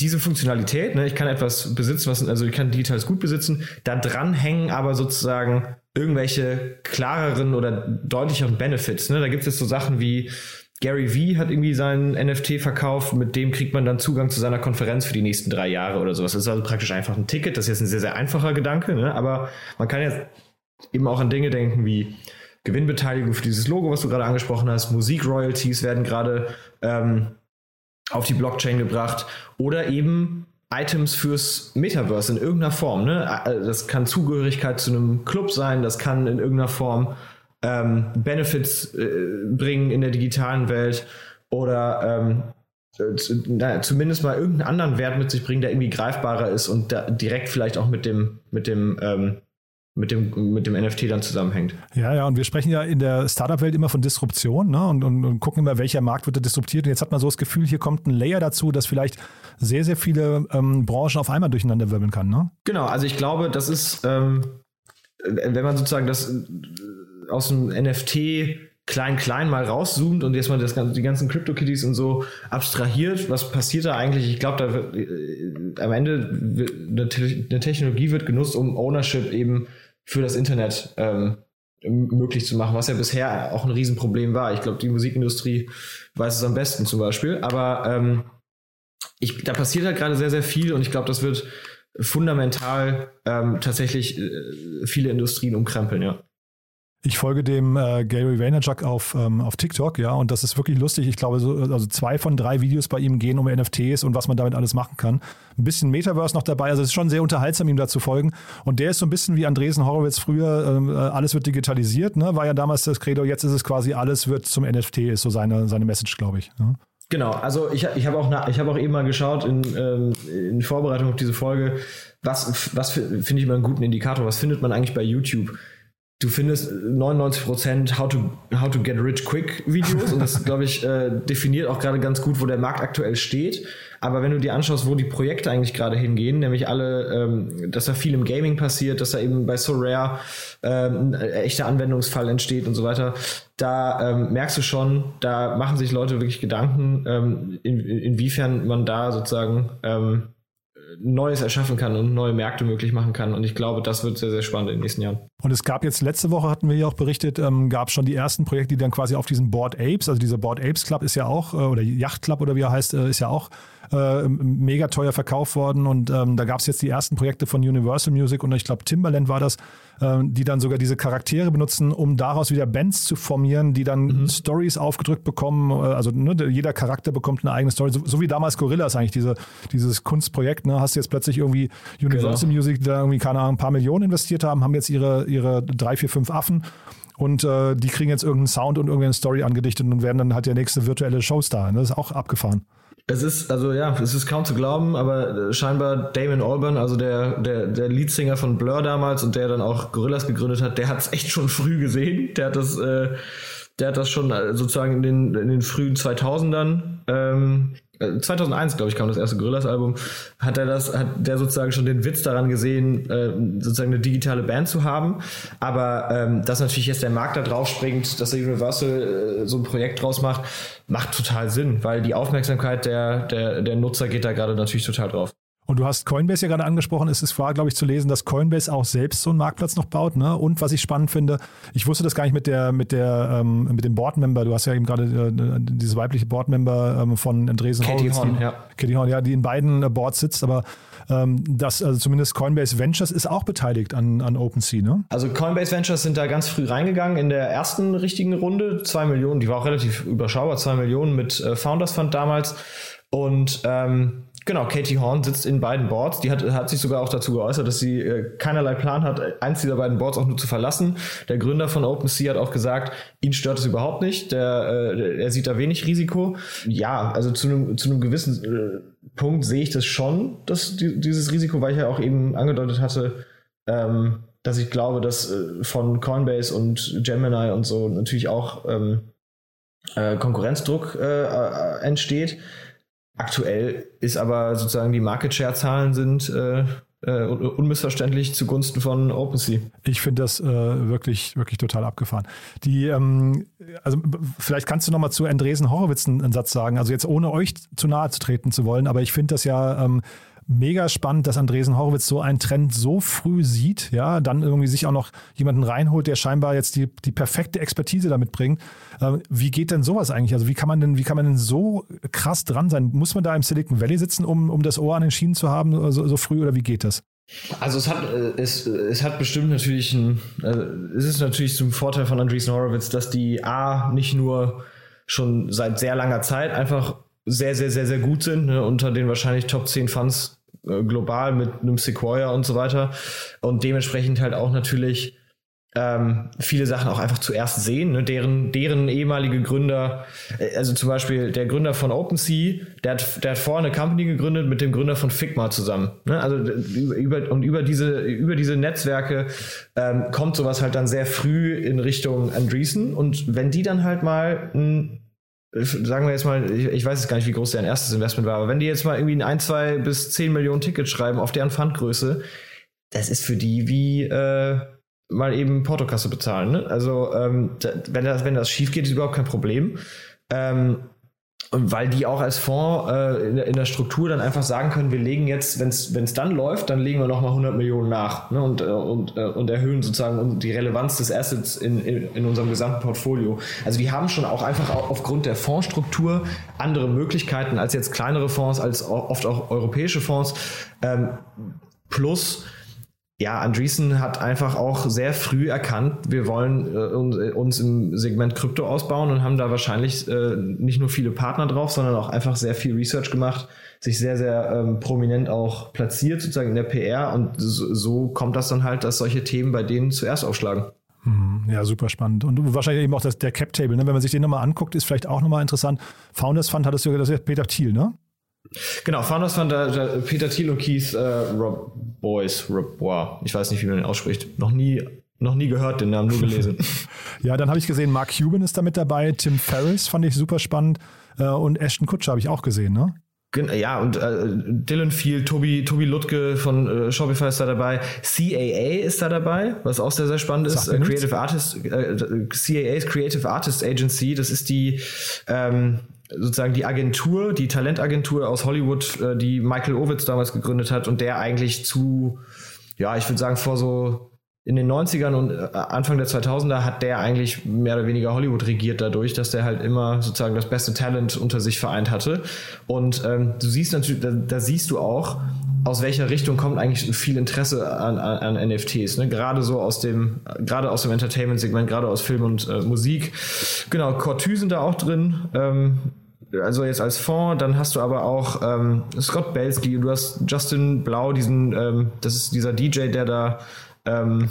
diese Funktionalität, ne, ich kann etwas besitzen, was, also ich kann digitales Gut besitzen, da dran hängen aber sozusagen irgendwelche klareren oder deutlicheren Benefits. Ne? Da gibt es jetzt so Sachen wie Gary Vee hat irgendwie seinen NFT verkauft, mit dem kriegt man dann Zugang zu seiner Konferenz für die nächsten drei Jahre oder sowas. Das ist also praktisch einfach ein Ticket. Das ist jetzt ein sehr, sehr einfacher Gedanke, ne? aber man kann jetzt eben auch an Dinge denken wie Gewinnbeteiligung für dieses Logo, was du gerade angesprochen hast. Musikroyalties werden gerade ähm, auf die Blockchain gebracht oder eben Items fürs Metaverse in irgendeiner Form. Ne? Äh, das kann Zugehörigkeit zu einem Club sein, das kann in irgendeiner Form ähm, Benefits äh, bringen in der digitalen Welt oder ähm, na, zumindest mal irgendeinen anderen Wert mit sich bringen, der irgendwie greifbarer ist und direkt vielleicht auch mit dem, mit dem ähm, mit dem, mit dem NFT dann zusammenhängt. Ja, ja, und wir sprechen ja in der Startup-Welt immer von Disruption ne? und, und, und, gucken immer, welcher Markt wird da disruptiert. Und jetzt hat man so das Gefühl, hier kommt ein Layer dazu, das vielleicht sehr, sehr viele ähm, Branchen auf einmal durcheinander wirbeln kann. Ne? Genau, also ich glaube, das ist, ähm, wenn man sozusagen das äh, aus dem NFT klein-klein mal rauszoomt und jetzt mal das, die ganzen Crypto-Kitties und so abstrahiert, was passiert da eigentlich? Ich glaube, da wird, äh, am Ende wird, eine, eine Technologie wird genutzt, um Ownership eben für das Internet ähm, möglich zu machen, was ja bisher auch ein Riesenproblem war. Ich glaube, die Musikindustrie weiß es am besten zum Beispiel. Aber ähm, ich, da passiert halt gerade sehr, sehr viel und ich glaube, das wird fundamental ähm, tatsächlich äh, viele Industrien umkrempeln, ja. Ich folge dem äh, Gary Vaynerchuk auf, ähm, auf TikTok, ja, und das ist wirklich lustig. Ich glaube, so, also zwei von drei Videos bei ihm gehen um NFTs und was man damit alles machen kann. Ein bisschen Metaverse noch dabei, also es ist schon sehr unterhaltsam, ihm da zu folgen. Und der ist so ein bisschen wie Andresen Horowitz früher, ähm, äh, alles wird digitalisiert, ne? War ja damals das Credo, jetzt ist es quasi alles wird zum NFT, ist so seine, seine Message, glaube ich. Ja? Genau, also ich, ich habe auch, hab auch eben mal geschaut in, ähm, in Vorbereitung auf diese Folge, was, was finde ich immer einen guten Indikator, was findet man eigentlich bei YouTube? Du findest 99% How to, How to Get Rich Quick Videos und das, (laughs) glaube ich, äh, definiert auch gerade ganz gut, wo der Markt aktuell steht. Aber wenn du dir anschaust, wo die Projekte eigentlich gerade hingehen, nämlich alle, ähm, dass da viel im Gaming passiert, dass da eben bei So Rare ähm, ein echter Anwendungsfall entsteht und so weiter, da ähm, merkst du schon, da machen sich Leute wirklich Gedanken, ähm, in, inwiefern man da sozusagen ähm, Neues erschaffen kann und neue Märkte möglich machen kann. Und ich glaube, das wird sehr, sehr spannend in den nächsten Jahren. Und es gab jetzt letzte Woche, hatten wir ja auch berichtet, ähm, gab es schon die ersten Projekte, die dann quasi auf diesen Board Apes, also dieser Board Apes Club ist ja auch, äh, oder Yacht Club oder wie er heißt, äh, ist ja auch äh, mega teuer verkauft worden und ähm, da gab es jetzt die ersten Projekte von Universal Music und ich glaube Timbaland war das, äh, die dann sogar diese Charaktere benutzen, um daraus wieder Bands zu formieren, die dann mhm. Stories aufgedrückt bekommen. Äh, also ne, jeder Charakter bekommt eine eigene Story, so, so, wie damals Gorillas eigentlich, diese, dieses Kunstprojekt. Ne? Hast du jetzt plötzlich irgendwie Universal genau. Music, die da irgendwie, keine Ahnung, ein paar Millionen investiert haben, haben jetzt ihre, ihre drei, vier, fünf Affen und äh, die kriegen jetzt irgendeinen Sound und irgendeine Story angedichtet und werden dann halt der nächste virtuelle Showstar. Ne? Das ist auch abgefahren. Es ist, also ja, es ist kaum zu glauben, aber äh, scheinbar Damon Albarn, also der, der, der Leadsinger von Blur damals und der dann auch Gorillas gegründet hat, der hat es (laughs) echt schon früh gesehen. Der hat das, äh, der hat das schon äh, sozusagen in den, in den frühen 2000ern ähm, 2001, äh, glaube ich, kam das erste Gorillas-Album, hat er das, hat der sozusagen schon den Witz daran gesehen, äh, sozusagen eine digitale Band zu haben. Aber ähm, dass natürlich jetzt der Markt da drauf springt, dass der Universal äh, so ein Projekt draus macht, macht total Sinn, weil die Aufmerksamkeit der, der, der Nutzer geht da gerade natürlich total drauf. Und du hast Coinbase ja gerade angesprochen. Es ist war, glaube ich, zu lesen, dass Coinbase auch selbst so einen Marktplatz noch baut. Ne? Und was ich spannend finde, ich wusste das gar nicht mit der, mit der, ähm, mit dem Boardmember. Du hast ja eben gerade äh, diese weibliche Boardmember ähm, von Andresen Katie Horn, die, ja. Katie Horn, ja, die in beiden äh, Boards sitzt, aber ähm, das, also zumindest Coinbase Ventures ist auch beteiligt an, an OpenSea, ne? Also Coinbase Ventures sind da ganz früh reingegangen in der ersten richtigen Runde. Zwei Millionen, die war auch relativ überschaubar, zwei Millionen mit äh, Founders Fund damals. Und ähm, Genau, Katie Horn sitzt in beiden Boards. Die hat, hat sich sogar auch dazu geäußert, dass sie äh, keinerlei Plan hat, eins dieser beiden Boards auch nur zu verlassen. Der Gründer von OpenSea hat auch gesagt, ihn stört es überhaupt nicht. Der, äh, er sieht da wenig Risiko. Ja, also zu einem, zu einem gewissen äh, Punkt sehe ich das schon, dass die, dieses Risiko, weil ich ja auch eben angedeutet hatte, ähm, dass ich glaube, dass äh, von Coinbase und Gemini und so natürlich auch ähm, äh, Konkurrenzdruck äh, entsteht. Aktuell ist aber sozusagen die Market Share Zahlen sind äh, äh, unmissverständlich zugunsten von OpenSea. Ich finde das äh, wirklich, wirklich total abgefahren. Die, ähm, also vielleicht kannst du nochmal zu Andresen Horowitz einen, einen, Satz sagen. Also jetzt ohne euch zu nahe zu treten zu wollen, aber ich finde das ja ähm, mega spannend, dass Andresen Horowitz so einen Trend so früh sieht, ja, dann irgendwie sich auch noch jemanden reinholt, der scheinbar jetzt die, die perfekte Expertise damit bringt. Ähm, wie geht denn sowas eigentlich? Also wie kann man denn, wie kann man denn so krass dran sein? Muss man da im Silicon Valley sitzen, um, um das Ohr an den Schienen zu haben, so, so früh oder wie geht das? Also es hat, äh, es, es hat bestimmt natürlich ein, es ist natürlich zum Vorteil von Andreessen Horowitz, dass die A nicht nur schon seit sehr langer Zeit einfach sehr, sehr, sehr, sehr gut sind, ne, unter den wahrscheinlich Top 10 Funds äh, global mit einem Sequoia und so weiter und dementsprechend halt auch natürlich ähm, viele Sachen auch einfach zuerst sehen. Ne? Deren, deren ehemalige Gründer, äh, also zum Beispiel der Gründer von OpenSea, der hat, der hat vorher eine Company gegründet mit dem Gründer von Figma zusammen. Ne? Also über, und über diese, über diese Netzwerke ähm, kommt sowas halt dann sehr früh in Richtung Andreessen. Und wenn die dann halt mal ein sagen wir jetzt mal, ich, ich, weiß jetzt gar nicht, wie groß deren erstes Investment war, aber wenn die jetzt mal irgendwie ein, zwei bis zehn Millionen Tickets schreiben auf deren Fundgröße, das ist für die wie äh, mal eben Portokasse bezahlen. Ne? Also ähm, wenn das, wenn das schief geht, ist überhaupt kein Problem. Ähm, und weil die auch als Fonds äh, in, in, der Struktur dann einfach sagen können, wir legen jetzt, wenn es dann läuft, dann legen wir nochmal 100 Millionen nach ne, und, äh, und, äh, und erhöhen sozusagen die Relevanz des Assets in, in, in, unserem gesamten Portfolio. Also die haben schon auch einfach aufgrund der Fondsstruktur andere Möglichkeiten als jetzt kleinere Fonds, als oft auch europäische Fonds. Ähm, plus ja, Andreessen hat einfach auch sehr früh erkannt, wir wollen äh, uns im Segment Krypto ausbauen und haben da wahrscheinlich äh, nicht nur viele Partner drauf, sondern auch einfach sehr viel Research gemacht, sich sehr, sehr ähm, prominent auch platziert, sozusagen in der PR. Und so, so, kommt das dann halt, dass solche Themen bei denen zuerst aufschlagen. Mhm. Ja, super spannend. Und wahrscheinlich eben auch das, der Cap-Table. Ne? Wenn man sich den nochmal anguckt, ist vielleicht auch nochmal interessant. Founders Fund hattest du das ist Peter Thiel, ne? Genau, Founders von der, der Peter Thiel und Keith äh, Rob Boys, Rob Bois. Ich weiß nicht, wie man den ausspricht. Noch nie, noch nie gehört, den Namen nur gelesen. (laughs) ja, dann habe ich gesehen, Mark Cuban ist da mit dabei, Tim Ferriss fand ich super spannend äh, und Ashton Kutscher habe ich auch gesehen, ne? Ja, und äh, Dylan Field, Tobi, Tobi Lutke von äh, Shopify ist da dabei. CAA ist da dabei, was auch sehr, sehr spannend ist. Äh, Creative Artist, äh, CAA ist Creative Artist Agency. Das ist die, ähm, sozusagen die Agentur, die Talentagentur aus Hollywood, äh, die Michael Ovitz damals gegründet hat und der eigentlich zu, ja, ich würde sagen, vor so in den 90ern und äh, Anfang der 2000er hat der eigentlich mehr oder weniger Hollywood regiert dadurch, dass der halt immer sozusagen das beste Talent unter sich vereint hatte. Und ähm, du siehst natürlich, da, da, siehst du auch, aus welcher Richtung kommt eigentlich viel Interesse an, an, an NFTs. Ne? Gerade so aus dem, gerade aus dem Entertainment-Segment, gerade aus Film und äh, Musik. Genau, Cortu sind da auch drin. Ähm, also jetzt als Fonds, dann hast du aber auch ähm, Scott Belsky, du hast Justin Blau, diesen, ähm, das ist dieser DJ, der da ähm,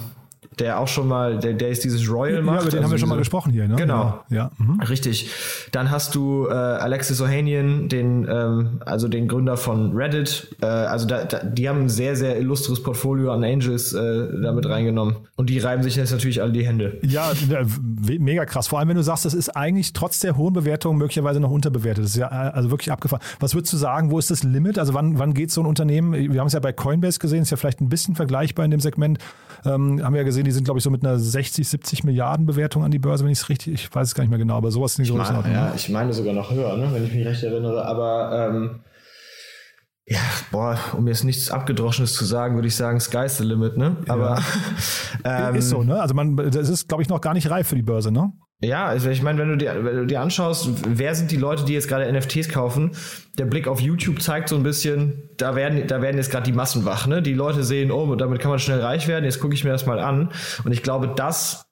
der auch schon mal, der, der ist dieses Royal macht. Ja, über den also haben wir schon diese, mal gesprochen hier, ne? Genau. Ja. Mhm. Richtig. Dann hast du äh, Alexis Ohanian, den, ähm, also den Gründer von Reddit. Äh, also da, da, die haben ein sehr, sehr illustres Portfolio an Angels äh, damit reingenommen. Und die reiben sich jetzt natürlich alle die Hände. Ja, mega krass. Vor allem, wenn du sagst, das ist eigentlich trotz der hohen Bewertung möglicherweise noch unterbewertet. Das ist ja äh, also wirklich abgefahren. Was würdest du sagen, wo ist das Limit? Also wann, wann geht so ein Unternehmen? Wir haben es ja bei Coinbase gesehen, ist ja vielleicht ein bisschen vergleichbar in dem Segment. Ähm, haben wir ja gesehen, die sind, glaube ich, so mit einer 60, 70 Milliarden Bewertung an die Börse, wenn ich es richtig, ich weiß es gar nicht mehr genau, aber sowas nicht so ich mein, Ja, ich meine sogar noch höher, ne, wenn ich mich recht erinnere. Aber ähm, ja, boah, um jetzt nichts Abgedroschenes zu sagen, würde ich sagen, sky's the limit, ne? Aber ja. (laughs) ähm, ist so, ne? Also man, das ist, glaube ich, noch gar nicht reif für die Börse, ne? Ja, also ich meine, wenn du, dir, wenn du dir anschaust, wer sind die Leute, die jetzt gerade NFTs kaufen, der Blick auf YouTube zeigt so ein bisschen, da werden, da werden jetzt gerade die Massen wach. Ne? Die Leute sehen, oh, damit kann man schnell reich werden, jetzt gucke ich mir das mal an. Und ich glaube, das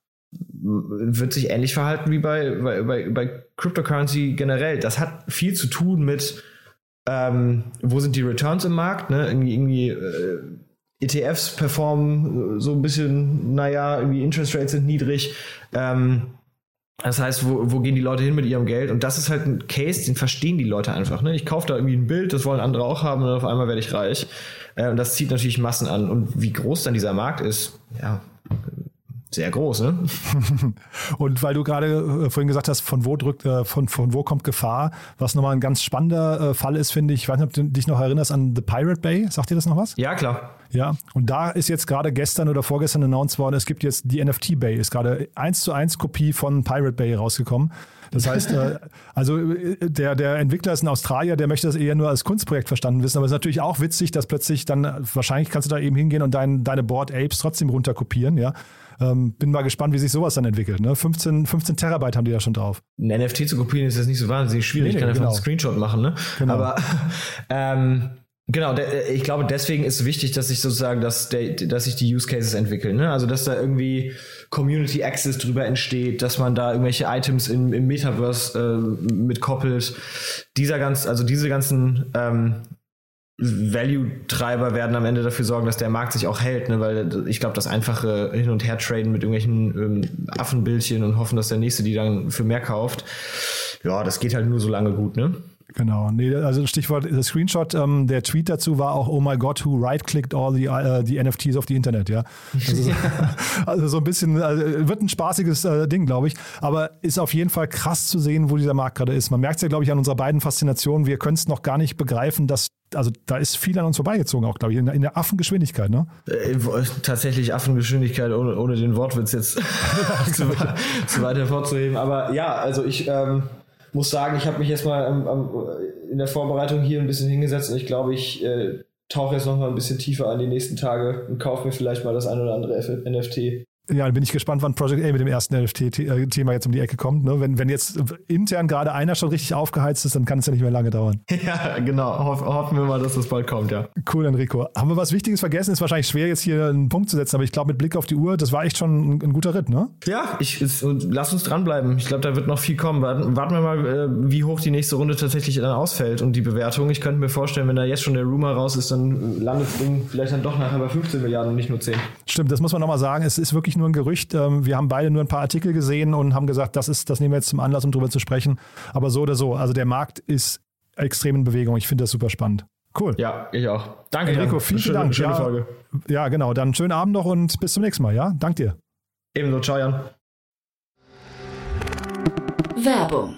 wird sich ähnlich verhalten wie bei, bei, bei, bei Cryptocurrency generell. Das hat viel zu tun mit, ähm, wo sind die Returns im Markt, ne? Irgendwie, irgendwie äh, ETFs performen so ein bisschen, naja, irgendwie Interest Rates sind niedrig. Ähm, das heißt, wo, wo gehen die Leute hin mit ihrem Geld? Und das ist halt ein Case, den verstehen die Leute einfach. Ne? Ich kaufe da irgendwie ein Bild, das wollen andere auch haben und auf einmal werde ich reich. Äh, und das zieht natürlich Massen an. Und wie groß dann dieser Markt ist, ja, sehr groß, ne? (laughs) und weil du gerade äh, vorhin gesagt hast, von wo drückt, äh, von, von wo kommt Gefahr, was nochmal ein ganz spannender äh, Fall ist, finde ich. Ich weiß nicht, ob du dich noch erinnerst an The Pirate Bay. Sagt dir das noch was? Ja, klar. Ja, und da ist jetzt gerade gestern oder vorgestern announced worden, es gibt jetzt die NFT Bay, ist gerade eins zu eins Kopie von Pirate Bay rausgekommen. Das heißt, äh, (laughs) also äh, der, der Entwickler ist ein Australier, der möchte das eher nur als Kunstprojekt verstanden wissen, aber es ist natürlich auch witzig, dass plötzlich dann, wahrscheinlich kannst du da eben hingehen und dein, deine Board Apes trotzdem runterkopieren, ja. Ähm, bin mal gespannt, wie sich sowas dann entwickelt. Ne? 15, 15 Terabyte haben die da schon drauf. Ein NFT zu kopieren ist jetzt nicht so wahnsinnig schwierig. Nee, ich kann genau. einfach einen Screenshot machen. Ne? Genau. Aber (laughs) ähm, Genau, ich glaube, deswegen ist es wichtig, dass sich sozusagen, dass, der, dass sich die Use Cases entwickeln. Ne? Also, dass da irgendwie Community Access drüber entsteht, dass man da irgendwelche Items im, im Metaverse äh, mitkoppelt. Dieser ganz, also diese ganzen ähm, Value-Treiber werden am Ende dafür sorgen, dass der Markt sich auch hält, ne? weil ich glaube, das einfache Hin- und Her-Traden mit irgendwelchen ähm, Affenbildchen und hoffen, dass der Nächste die dann für mehr kauft, ja, das geht halt nur so lange gut, ne? Genau, nee, also Stichwort der Screenshot, ähm, der Tweet dazu war auch, oh my God, who right-clicked all the, uh, the NFTs auf die Internet, ja. Also, so, (laughs) (laughs) also so ein bisschen, also wird ein spaßiges äh, Ding, glaube ich, aber ist auf jeden Fall krass zu sehen, wo dieser Markt gerade ist. Man merkt es ja, glaube ich, an unserer beiden Faszinationen, wir können es noch gar nicht begreifen, dass also da ist viel an uns vorbeigezogen, auch glaube ich, in, in, der Affengeschwindigkeit, ne? Äh, tatsächlich Affengeschwindigkeit, ohne, ohne den Wortwitz jetzt (laughs) zu, zu weit hervorzuheben. Aber ja, also ich ähm, muss sagen, ich habe mich jetzt mal in der Vorbereitung hier ein bisschen hingesetzt und ich glaube, ich äh, tauche jetzt noch mal ein bisschen tiefer an die nächsten Tage und kaufe mir vielleicht mal das ein oder andere NFT. Ja, dann bin ich gespannt, wann Project A mit dem ersten NFT-Thema jetzt um die Ecke kommt. Ne? Wenn, wenn jetzt intern gerade einer schon richtig aufgeheizt ist, dann kann es ja nicht mehr lange dauern. (laughs) Ja, genau. Hoff, hoffen wir mal, dass das bald kommt, ja. Cool, Enrico. Haben wir was Wichtiges vergessen? Ist wahrscheinlich schwer, jetzt hier einen Punkt zu setzen, aber ich glaube, mit Blick auf die Uhr, das war echt schon ein, ein guter Ritt, ne? Ja, ich, es, lass uns dranbleiben. Ich glaube, da wird noch viel kommen. Warten, warten wir mal, äh, wie hoch die nächste Runde tatsächlich dann ausfällt und die Bewertung. Ich könnte mir vorstellen, wenn da jetzt schon der Rumor raus ist, dann landet das Ding vielleicht dann doch nachher bei 15 Milliarden und nicht nur 10. Stimmt, das muss man nochmal sagen. Es ist wirklich nur ein Gerücht. Ähm, wir haben beide nur ein paar Artikel gesehen und haben gesagt, das ist, das nehmen wir jetzt zum Anlass, um darüber zu sprechen. Aber so oder so, also der Markt ist extrem in Bewegung. Ich finde das super spannend. Cool. Ja, ich auch. Danke, Enrico. Vielen, vielen Dank. Schöne ja, Folge. Ja, genau. Dann schönen Abend noch und bis zum nächsten Mal. Ja, dank dir. Ebenso. Ciao, Jan. Werbung.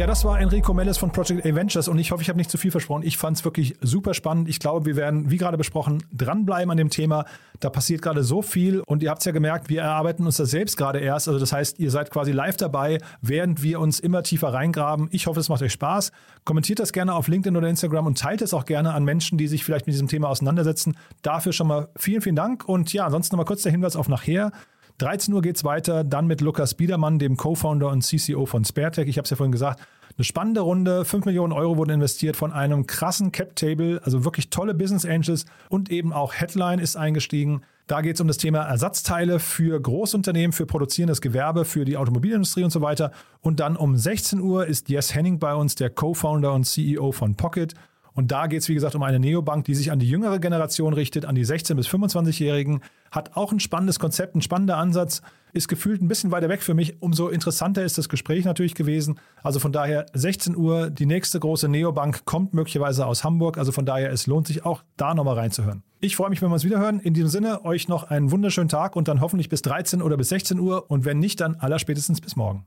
Ja, das war Enrico Mellis von Project A Ventures und ich hoffe, ich habe nicht zu viel versprochen. Ich fand es wirklich super spannend. Ich glaube, wir werden, wie gerade besprochen, dranbleiben an dem Thema. Da passiert gerade so viel und ihr habt es ja gemerkt, wir erarbeiten uns das selbst gerade erst. Also das heißt, ihr seid quasi live dabei, während wir uns immer tiefer reingraben. Ich hoffe, es macht euch Spaß. Kommentiert das gerne auf LinkedIn oder Instagram und teilt es auch gerne an Menschen, die sich vielleicht mit diesem Thema auseinandersetzen. Dafür schon mal vielen, vielen Dank und ja, ansonsten nochmal kurz der Hinweis auf nachher. 13 Uhr geht es weiter, dann mit Lukas Biedermann, dem Co-Founder und CCO von SpareTech. Ich habe es ja vorhin gesagt, eine spannende Runde. 5 Millionen Euro wurden investiert von einem krassen Cap-Table, also wirklich tolle Business Angels und eben auch Headline ist eingestiegen. Da geht es um das Thema Ersatzteile für Großunternehmen, für produzierendes Gewerbe, für die Automobilindustrie und so weiter. Und dann um 16 Uhr ist Jess Henning bei uns, der Co-Founder und CEO von Pocket. Und da geht es, wie gesagt, um eine Neobank, die sich an die jüngere Generation richtet, an die 16- bis 25-Jährigen. Hat auch ein spannendes Konzept, ein spannender Ansatz, ist gefühlt ein bisschen weiter weg für mich. Umso interessanter ist das Gespräch natürlich gewesen. Also von daher 16 Uhr, die nächste große Neobank kommt möglicherweise aus Hamburg. Also von daher, es lohnt sich auch da nochmal reinzuhören. Ich freue mich, wenn wir uns wieder hören. In diesem Sinne, euch noch einen wunderschönen Tag und dann hoffentlich bis 13 oder bis 16 Uhr. Und wenn nicht, dann allerspätestens bis morgen.